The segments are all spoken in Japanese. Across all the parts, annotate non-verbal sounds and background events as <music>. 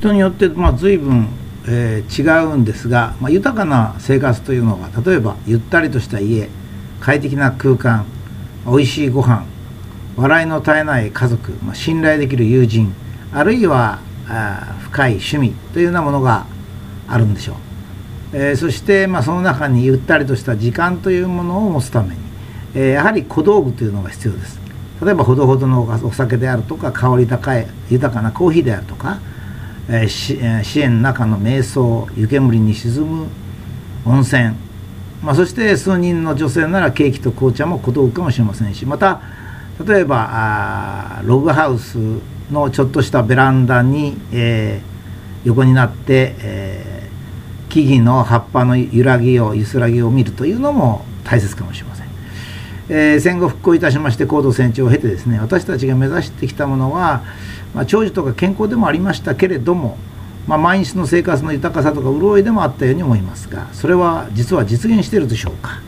人によってまあ随分、え、違うんですが、まあ、豊かな生活というのは例えばゆったりとした家快適な空間おいしいご飯笑いの絶えない家族、まあ、信頼できる友人あるいはあ深い趣味というようなものがあるんでしょう、えー、そして、まあ、その中にゆったりとした時間というものを持つために、えー、やはり小道具というのが必要です。例えばほどほどのお酒であるとか香り高い豊かなコーヒーであるとか、え、支援の中の瞑想湯煙に沈む温泉、まあ、そして数人の女性ならケーキと紅茶も小道具かもしれませんしまた例えばあログハウスのちょっとしたベランダに、えー、横になって、えー、木々の葉っぱの揺らぎをゆすらぎを見るというのも大切かもしれません。えー、戦後復興いたしまして高度成長を経てですね私たちが目指してきたものは、まあ、長寿とか健康でもありましたけれども、まあ、毎日の生活の豊かさとか潤いでもあったように思いますがそれは実は実現しているでしょうか、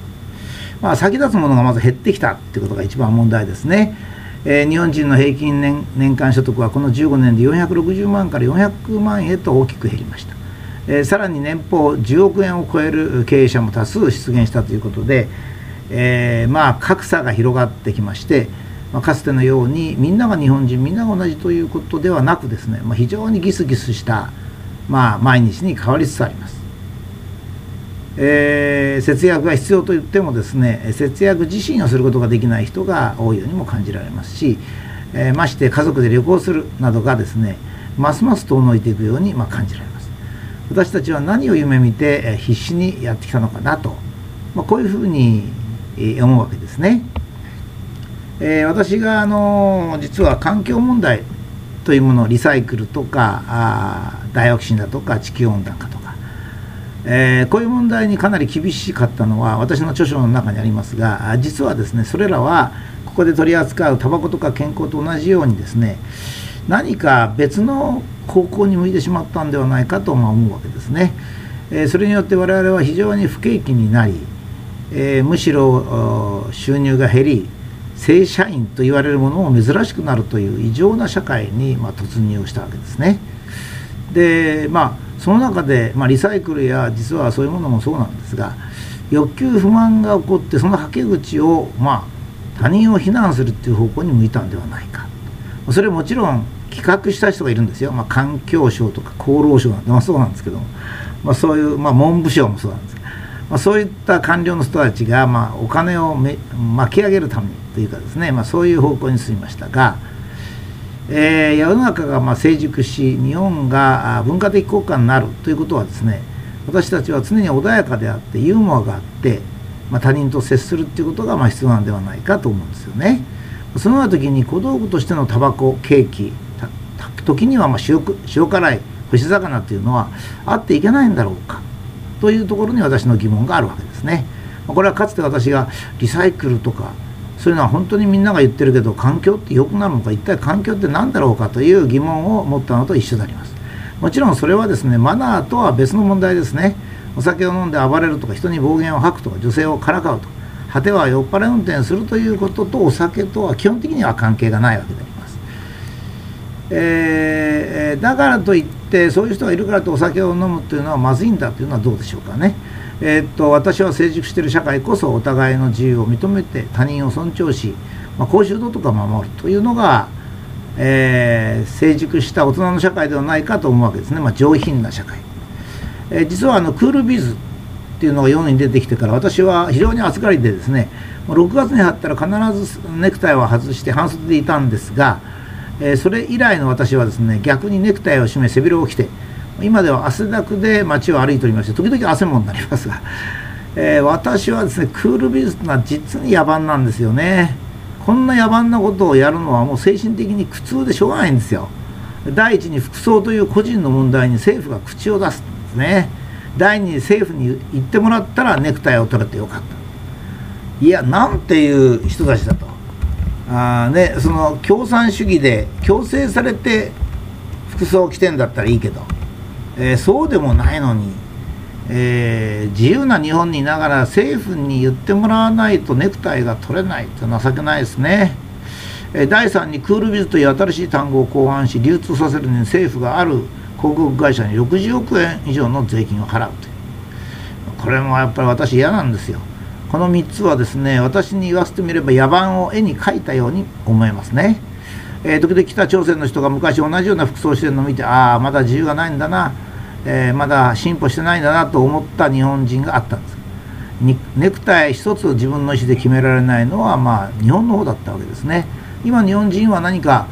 まあ、先立つものがまず減ってきたっていうことが一番問題ですね。えー、日本人の平均年年間所得はこの15年で460万から400万へと大きく減りました、えー、さらに年俸10億円を超える経営者も多数出現したということで、えー、まあ格差が広がってきまして、まあ、かつてのようにみんなが日本人みんなが同じということではなくですね、まあ、非常にギスギスした、まあ、毎日に変わりつつあります。えー、節約が必要と言ってもですね節約自身をすることができない人が多いようにも感じられますし、えー、まして家族で旅行するなどがですねますます遠のいていくようにまあ感じられます。私たちは何を夢見て必死にやってきたのかなと、まあ、こういうふうに思うわけですね、え、私があの実は環境問題というものをリサイクルとかあダイオキシンだとか地球温暖化とか。えー、こういう問題にかなり厳しかったのは私の著書の中にありますが実はですねそれらはここで取り扱うタバコとか健康と同じようにですね何か別の方向に向いてしまったんではないかと思うわけですね、えー、それによって我々は非常に不景気になり、えー、むしろ収入が減り正社員と言われるものも珍しくなるという異常な社会に、まあ、突入したわけですね。でまあその中で、まあ、リサイクルや実はそういうものもそうなんですが欲求不満が起こってそのはけ口を、まあ、他人を非難するっていう方向に向いたんではないか。それはもちろん企画した人がいるんですよ、まあ、環境省とか厚労省なんて、まあ、そうなんですけども、まあ、そういう、まあ、文部省もそうなんです。まあ、そういった官僚の人たちが、まあ、お金をめ巻き上げるためにというかですね、まあ、そういう方向に進みましたがえー、世の中がま成熟し日本が文化的国家になるということはですね私たちは常に穏やかであってユーモアがあって、まあ、他人と接するっていうことがま必要なんではないかと思うんですよね。そのような時に小道具としてのタバコケーキ時にはま塩塩辛い干し魚っていうのはあっていけないんだろうかというところに私の疑問があるわけですね。これはかつて私がリサイクルとかそういうのは本当にみんなが言ってるけど環境って良くなるのか一体環境って何だろうかという疑問を持ったのと一緒であります。もちろんそれはですねマナーとは別の問題ですね。お酒を飲んで暴れるとか人に暴言を吐くとか女性をからかうとか果ては酔っ払い運転するということとお酒とは基本的には関係がないわけであります、えー、だからといってそういう人がいるからとお酒を飲むというのはまずいんだというのはどうでしょうかね。えー、っと私は成熟している社会こそお互いの自由を認めて他人を尊重し、まあ、公衆道とか守るというのが、えー、成熟した大人の社会ではないかと思うわけですね、まあ、上品な社会、えー、実はあのクールビズっていうのが世に出てきてから私は非常に暑がりでですね6月に入ったら必ずネクタイを外して半袖でいたんですが、えー、それ以来の私はですね逆にネクタイを締め背広を着て今では汗だくで街を歩いておりまして時々汗もになりますが、えー、私はですねクールビズというのは実に野蛮なんですよね。こんな野蛮なことをやるのはもう精神的に苦痛でしょうがないんですよ。第一に服装という個人の問題に政府が口を出すんですね。第二に政府に言ってもらったらネクタイを取れてよかった。いやなんていう人たちだと。あ、ね、その共産主義で強制されて服装を着てんだったらいいけど。えー、そうでもないのに、えー、自由な日本にいながら政府に言ってもらわないとネクタイが取れないと情けないですね。え、第3にクールビズという新しい単語を考案し流通させるのに政府がある広告会社に60億円以上の税金を払うという。これもやっぱり私嫌なんですよ。この3つはですね私に言わせてみれば野蛮を絵に描いたように思えますね、えー、時々北朝鮮の人が昔同じような服装してるのを見てああまだ自由がないんだな、えー、まだ進歩してないんだなと思った日本人があったんです。ネクタイ一つ自分の意思で決められないのはまあ日本の方だったわけですね。今日本人は何か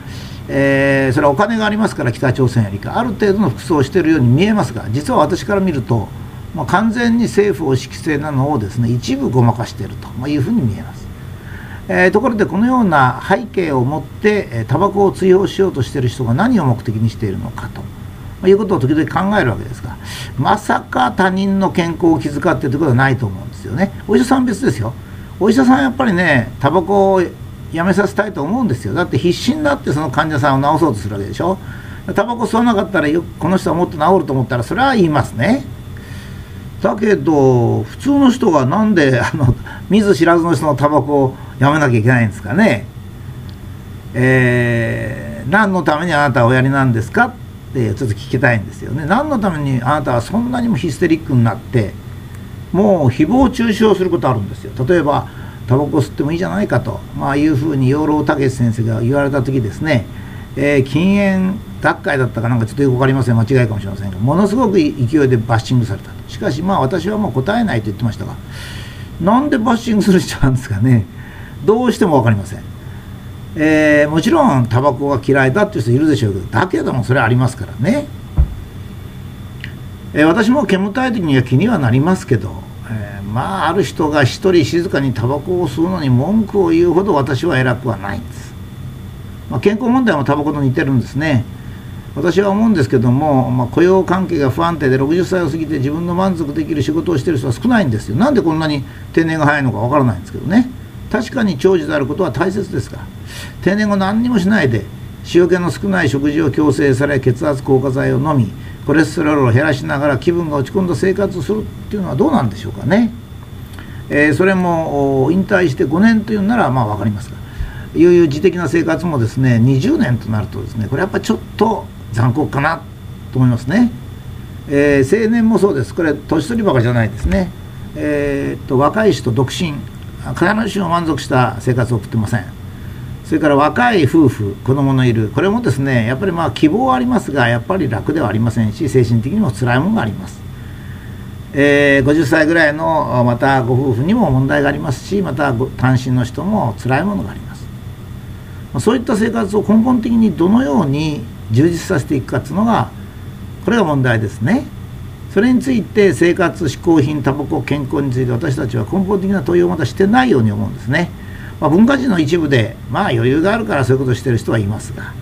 えー、それはお金がありますから北朝鮮よりか。ある程度の服装をしているように見えますが実は私から見るとまあ、完全に政府を指揮性なのをですね一部ごまかしているというふうに見えます。えー、ところでこのような背景を持ってタバコを追放しようとしている人が何を目的にしているのかと、まあ、いうことを時々考えるわけですがまさか他人の健康を気遣ってということはないと思うんですよね。お医者さん別ですよ。お医者さんやっぱりねタバコをやめさせたいと思うんですよ。だって必死になってその患者さんを治そうとするわけでしょ。タバコ吸わなかったらこの人はもっと治ると思ったらそれは言いますね。だけど普通の人がなんであの <laughs> 見ず知らずの人のタバコをやめなきゃいけないんですかね。えー、何のためにあなたはおやりなんですかってちょっと聞きたいんですよね。何のためにあなたはそんなにもヒステリックになってもう誹謗中傷することあるんですよ。例えばタバコ吸ってもいいじゃないかと、まあ、いうふうに養老孟先生が言われた時ですね、えー、禁煙学会だったかなんかちょっとよく分かりません。間違いかもしれませんがものすごく勢いでバッシングされた。しかしまあ私はもう答えないと言ってましたがなんでバッシングする必要なんですかね？どうしても分かりません、えー、もちろんタバコが嫌いだっていう人いるでしょうけどだけどもそれありますからね、えー、私も煙たい時には気にはなりますけど、え、まあある人が一人静かにタバコを吸うのに文句を言うほど私は偉くはないんです、まあ、健康問題もタバコと似てるんですね。私は思うんですけども、まあ、雇用関係が不安定で60歳を過ぎて自分の満足できる仕事をしてる人は少ないんですよ。なんでこんなに定年が早いのかわからないんですけどね。確かに長寿であることは大切ですが定年後何にもしないで塩気の少ない食事を強制され血圧硬化剤を飲みコレステロールを減らしながら気分が落ち込んだ生活をするっていうのはどうなんでしょうかね、えー、それも引退して5年というならまあ分かりますが。悠々自適な生活もですね20年となるとですねこれやっぱちょっと残酷かなと思いますね、えー、青年もそうです。これ年取りばかじゃないですね。えー、っと若い人独身。必ずしも満足した生活を送ってません。それから若い夫婦子供のいる。これもですねやっぱりまあ希望はありますがやっぱり楽ではありませんし精神的にも辛いものがあります。えー、50歳ぐらいのまたご夫婦にも問題がありますしまた単身の人も辛いものがあります。そういった生活を根本的にどのように充実させていくかっていうのがこれが問題ですね。それについて生活嗜好品タバコ健康について私たちは根本的な問いをまだしてないように思うんですね、まあ、文化人の一部でまあ余裕があるからそういうことをしてる人はいますが、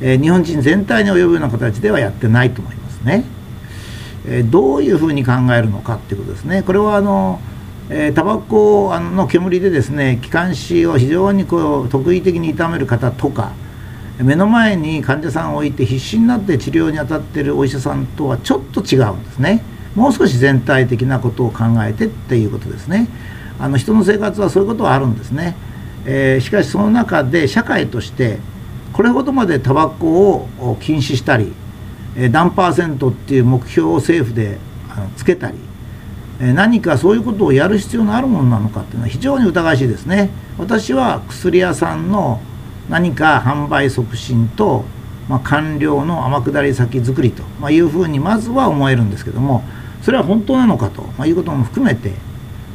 えー、日本人全体に及ぶような形ではやってないと思いますね、えー、どういうふうに考えるのかっていうことですね。これはあのえー、タバコの煙でですね気管支を非常にこう特異的に痛める方とか目の前に患者さんを置いて必死になって治療に当たっているお医者さんとはちょっと違うんですね。もう少し全体的なことを考えてっていうことですね。あの人の生活はそういうことはあるんですね、えー、しかしその中で社会としてこれほどまでタバコを禁止したり何パーセントっていう目標を政府でつけたり何かそういうことをやる必要のあるものなのかっていうのは非常に疑わしいですね私は薬屋さんの何か販売促進と、まあ、官僚の天下り先作りと、まあ、いうふうにまずは思えるんですけどもそれは本当なのかと、まあ、いうことも含めて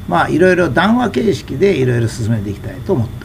まあいろいろ談話形式でいろいろ進めていきたいと思っております。